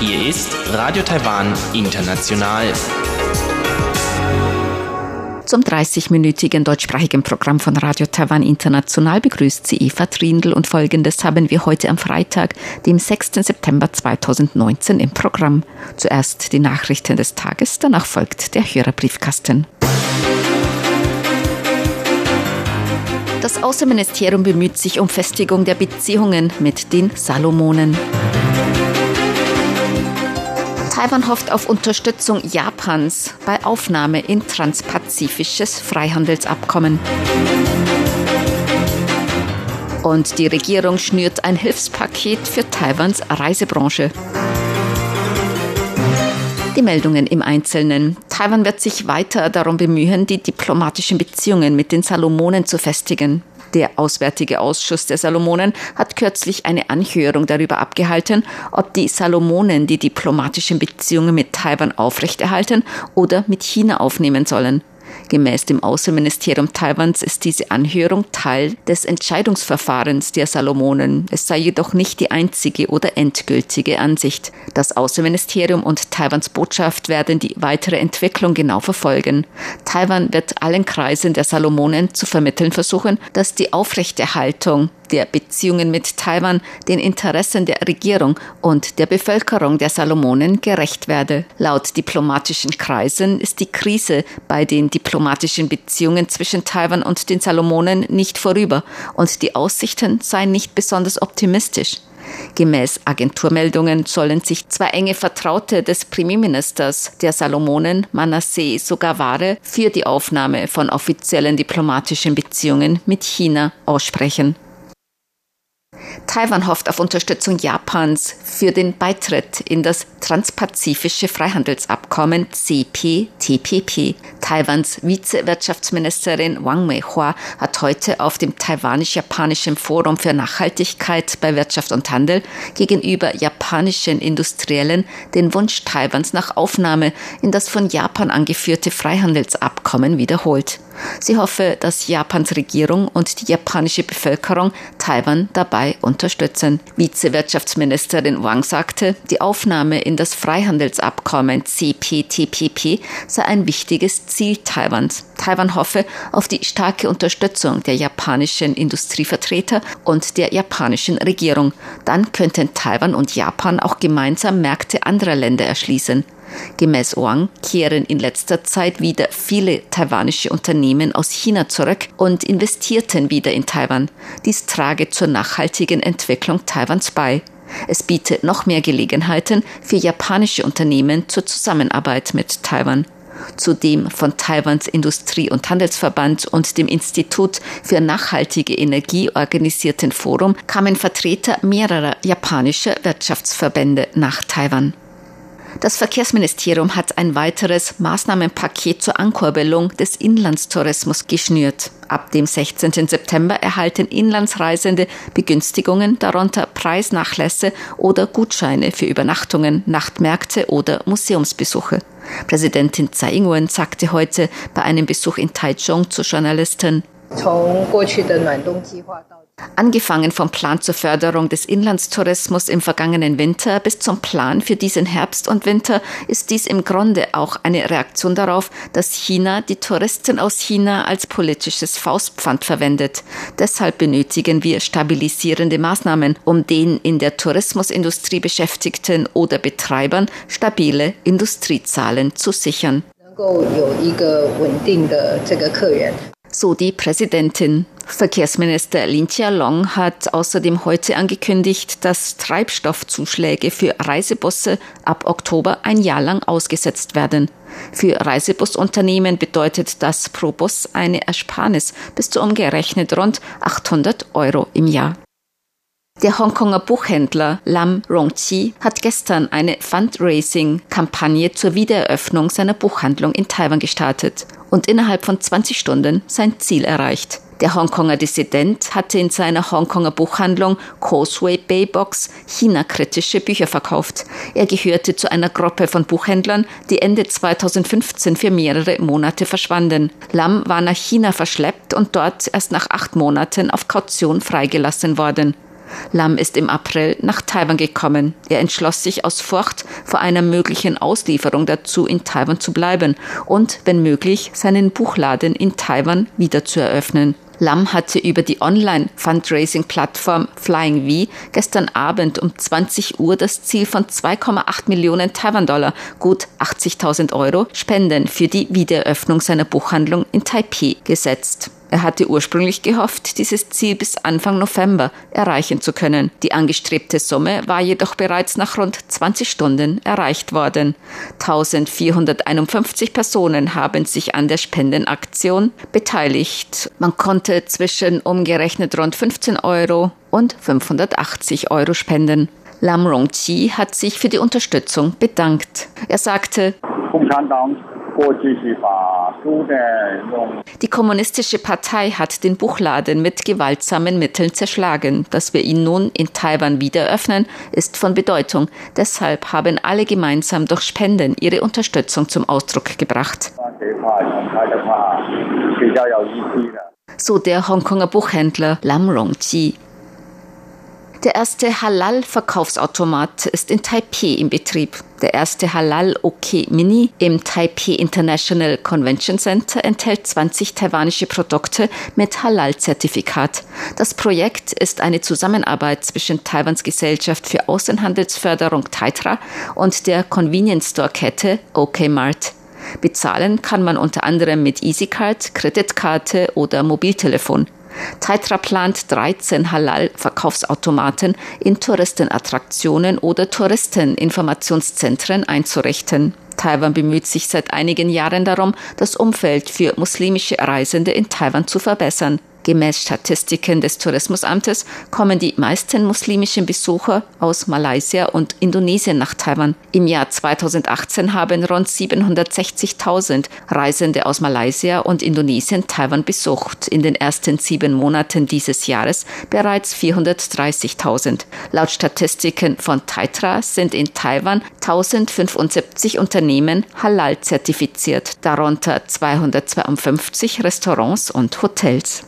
Hier ist Radio Taiwan International. Zum 30-minütigen deutschsprachigen Programm von Radio Taiwan International begrüßt sie Eva Trindl und folgendes haben wir heute am Freitag, dem 6. September 2019 im Programm. Zuerst die Nachrichten des Tages, danach folgt der Hörerbriefkasten. Das Außenministerium bemüht sich um Festigung der Beziehungen mit den Salomonen. Taiwan hofft auf Unterstützung Japans bei Aufnahme in transpazifisches Freihandelsabkommen. Und die Regierung schnürt ein Hilfspaket für Taiwans Reisebranche. Die Meldungen im Einzelnen. Taiwan wird sich weiter darum bemühen, die diplomatischen Beziehungen mit den Salomonen zu festigen. Der Auswärtige Ausschuss der Salomonen hat kürzlich eine Anhörung darüber abgehalten, ob die Salomonen die diplomatischen Beziehungen mit Taiwan aufrechterhalten oder mit China aufnehmen sollen. Gemäß dem Außenministerium Taiwans ist diese Anhörung Teil des Entscheidungsverfahrens der Salomonen. Es sei jedoch nicht die einzige oder endgültige Ansicht. Das Außenministerium und Taiwans Botschaft werden die weitere Entwicklung genau verfolgen. Taiwan wird allen Kreisen der Salomonen zu vermitteln versuchen, dass die Aufrechterhaltung der Beziehungen mit Taiwan den Interessen der Regierung und der Bevölkerung der Salomonen gerecht werde. Laut diplomatischen Kreisen ist die Krise bei den diplomatischen Beziehungen zwischen Taiwan und den Salomonen nicht vorüber und die Aussichten seien nicht besonders optimistisch. Gemäß Agenturmeldungen sollen sich zwei enge Vertraute des Premierministers der Salomonen, Manasseh Sogaware, für die Aufnahme von offiziellen diplomatischen Beziehungen mit China aussprechen. Taiwan hofft auf Unterstützung Japans für den Beitritt in das Transpazifische Freihandelsabkommen CPTPP. Taiwans Vizewirtschaftsministerin Wang Meihua hat heute auf dem taiwanisch-japanischen Forum für Nachhaltigkeit bei Wirtschaft und Handel gegenüber japanischen Industriellen den Wunsch Taiwans nach Aufnahme in das von Japan angeführte Freihandelsabkommen wiederholt. Sie hoffe, dass Japans Regierung und die japanische Bevölkerung Taiwan dabei unterstützen. Vizewirtschaftsministerin Wang sagte, die Aufnahme in das Freihandelsabkommen CPTPP sei ein wichtiges Ziel Taiwans. Taiwan hoffe auf die starke Unterstützung der japanischen Industrievertreter und der japanischen Regierung. Dann könnten Taiwan und Japan auch gemeinsam Märkte anderer Länder erschließen. Gemäß Wang kehren in letzter Zeit wieder viele taiwanische Unternehmen aus China zurück und investierten wieder in Taiwan. Dies trage zur nachhaltigen Entwicklung Taiwans bei. Es bietet noch mehr Gelegenheiten für japanische Unternehmen zur Zusammenarbeit mit Taiwan. Zudem von Taiwans Industrie- und Handelsverband und dem Institut für nachhaltige Energie organisierten Forum kamen Vertreter mehrerer japanischer Wirtschaftsverbände nach Taiwan. Das Verkehrsministerium hat ein weiteres Maßnahmenpaket zur Ankurbelung des Inlandstourismus geschnürt. Ab dem 16. September erhalten Inlandsreisende Begünstigungen, darunter Preisnachlässe oder Gutscheine für Übernachtungen, Nachtmärkte oder Museumsbesuche. Präsidentin Tsai Ing-wen sagte heute bei einem Besuch in Taichung zu Journalisten, Angefangen vom Plan zur Förderung des Inlandstourismus im vergangenen Winter bis zum Plan für diesen Herbst und Winter ist dies im Grunde auch eine Reaktion darauf, dass China die Touristen aus China als politisches Faustpfand verwendet. Deshalb benötigen wir stabilisierende Maßnahmen, um den in der Tourismusindustrie Beschäftigten oder Betreibern stabile Industriezahlen zu sichern so die Präsidentin. Verkehrsminister Lin Chia-long hat außerdem heute angekündigt, dass Treibstoffzuschläge für Reisebusse ab Oktober ein Jahr lang ausgesetzt werden. Für Reisebusunternehmen bedeutet das pro Bus eine Ersparnis bis zu umgerechnet rund 800 Euro im Jahr. Der Hongkonger Buchhändler Lam Rongqi hat gestern eine Fundraising-Kampagne zur Wiedereröffnung seiner Buchhandlung in Taiwan gestartet und innerhalb von 20 Stunden sein Ziel erreicht. Der Hongkonger Dissident hatte in seiner Hongkonger Buchhandlung Causeway Bay Box China-kritische Bücher verkauft. Er gehörte zu einer Gruppe von Buchhändlern, die Ende 2015 für mehrere Monate verschwanden. Lam war nach China verschleppt und dort erst nach acht Monaten auf Kaution freigelassen worden. Lam ist im April nach Taiwan gekommen. Er entschloss sich aus Furcht vor einer möglichen Auslieferung dazu, in Taiwan zu bleiben und, wenn möglich, seinen Buchladen in Taiwan wieder zu eröffnen. Lam hatte über die Online-Fundraising-Plattform Flying V gestern Abend um 20 Uhr das Ziel von 2,8 Millionen Taiwan-Dollar, gut 80.000 Euro, Spenden für die Wiedereröffnung seiner Buchhandlung in Taipei gesetzt. Er hatte ursprünglich gehofft, dieses Ziel bis Anfang November erreichen zu können. Die angestrebte Summe war jedoch bereits nach rund 20 Stunden erreicht worden. 1451 Personen haben sich an der Spendenaktion beteiligt. Man konnte zwischen umgerechnet rund 15 Euro und 580 Euro spenden. Lam Rongqi hat sich für die Unterstützung bedankt. Er sagte, die Kommunistische Partei hat den Buchladen mit gewaltsamen Mitteln zerschlagen. Dass wir ihn nun in Taiwan wieder öffnen, ist von Bedeutung. Deshalb haben alle gemeinsam durch Spenden ihre Unterstützung zum Ausdruck gebracht. So der Hongkonger Buchhändler Lam Rongji. Der erste Halal-Verkaufsautomat ist in Taipei in Betrieb. Der erste Halal OK Mini im Taipei International Convention Center enthält 20 taiwanische Produkte mit Halal-Zertifikat. Das Projekt ist eine Zusammenarbeit zwischen Taiwans Gesellschaft für Außenhandelsförderung Taitra und der Convenience Store Kette OK Mart. Bezahlen kann man unter anderem mit EasyCard, Kreditkarte oder Mobiltelefon. Taitra plant 13 Halal-Verkaufsautomaten in Touristenattraktionen oder Touristeninformationszentren einzurichten. Taiwan bemüht sich seit einigen Jahren darum, das Umfeld für muslimische Reisende in Taiwan zu verbessern. Gemäß Statistiken des Tourismusamtes kommen die meisten muslimischen Besucher aus Malaysia und Indonesien nach Taiwan. Im Jahr 2018 haben rund 760.000 Reisende aus Malaysia und Indonesien Taiwan besucht. In den ersten sieben Monaten dieses Jahres bereits 430.000. Laut Statistiken von Taitra sind in Taiwan 1075 Unternehmen halal zertifiziert, darunter 252 Restaurants und Hotels.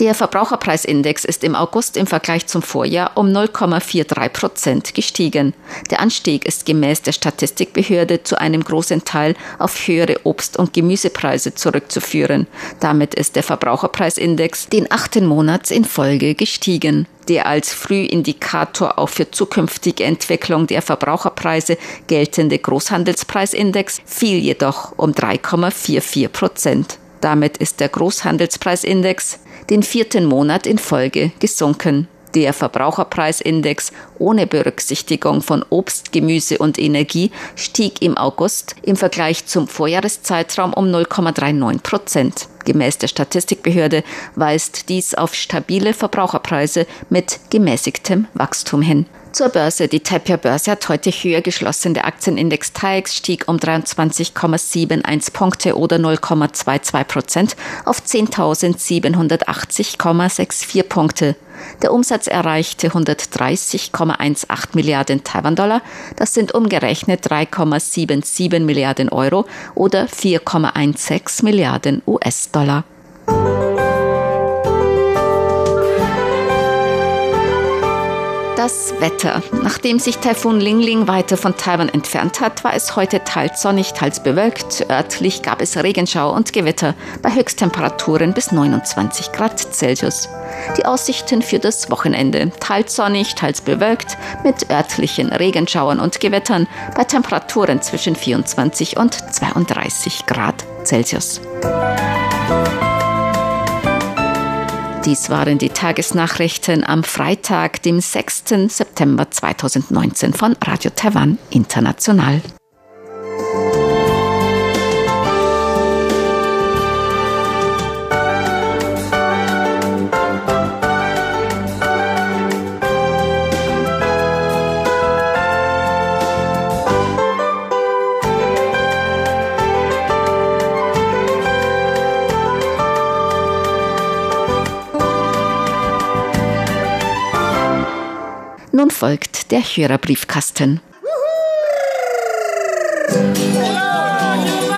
Der Verbraucherpreisindex ist im August im Vergleich zum Vorjahr um 0,43 Prozent gestiegen. Der Anstieg ist gemäß der Statistikbehörde zu einem großen Teil auf höhere Obst- und Gemüsepreise zurückzuführen. Damit ist der Verbraucherpreisindex den achten Monats in Folge gestiegen. Der als Frühindikator auch für zukünftige Entwicklung der Verbraucherpreise geltende Großhandelspreisindex fiel jedoch um 3,44 Prozent. Damit ist der Großhandelspreisindex den vierten Monat in Folge gesunken. Der Verbraucherpreisindex ohne Berücksichtigung von Obst, Gemüse und Energie stieg im August im Vergleich zum Vorjahreszeitraum um 0,39 Prozent. Gemäß der Statistikbehörde weist dies auf stabile Verbraucherpreise mit gemäßigtem Wachstum hin. Zur Börse. Die Taipei Börse hat heute höher geschlossen. Der Aktienindex TAIX stieg um 23,71 Punkte oder 0,22 Prozent auf 10.780,64 Punkte. Der Umsatz erreichte 130,18 Milliarden Taiwan-Dollar. Das sind umgerechnet 3,77 Milliarden Euro oder 4,16 Milliarden US-Dollar. Das Wetter. Nachdem sich Taifun Lingling weiter von Taiwan entfernt hat, war es heute teils sonnig, teils bewölkt. Örtlich gab es Regenschau und Gewitter bei Höchsttemperaturen bis 29 Grad Celsius. Die Aussichten für das Wochenende. Teils sonnig, teils bewölkt mit örtlichen Regenschauern und Gewittern bei Temperaturen zwischen 24 und 32 Grad Celsius. Dies waren die Tagesnachrichten am Freitag, dem 6. September 2019 von Radio Taiwan International. Nun folgt der Hörerbriefkasten.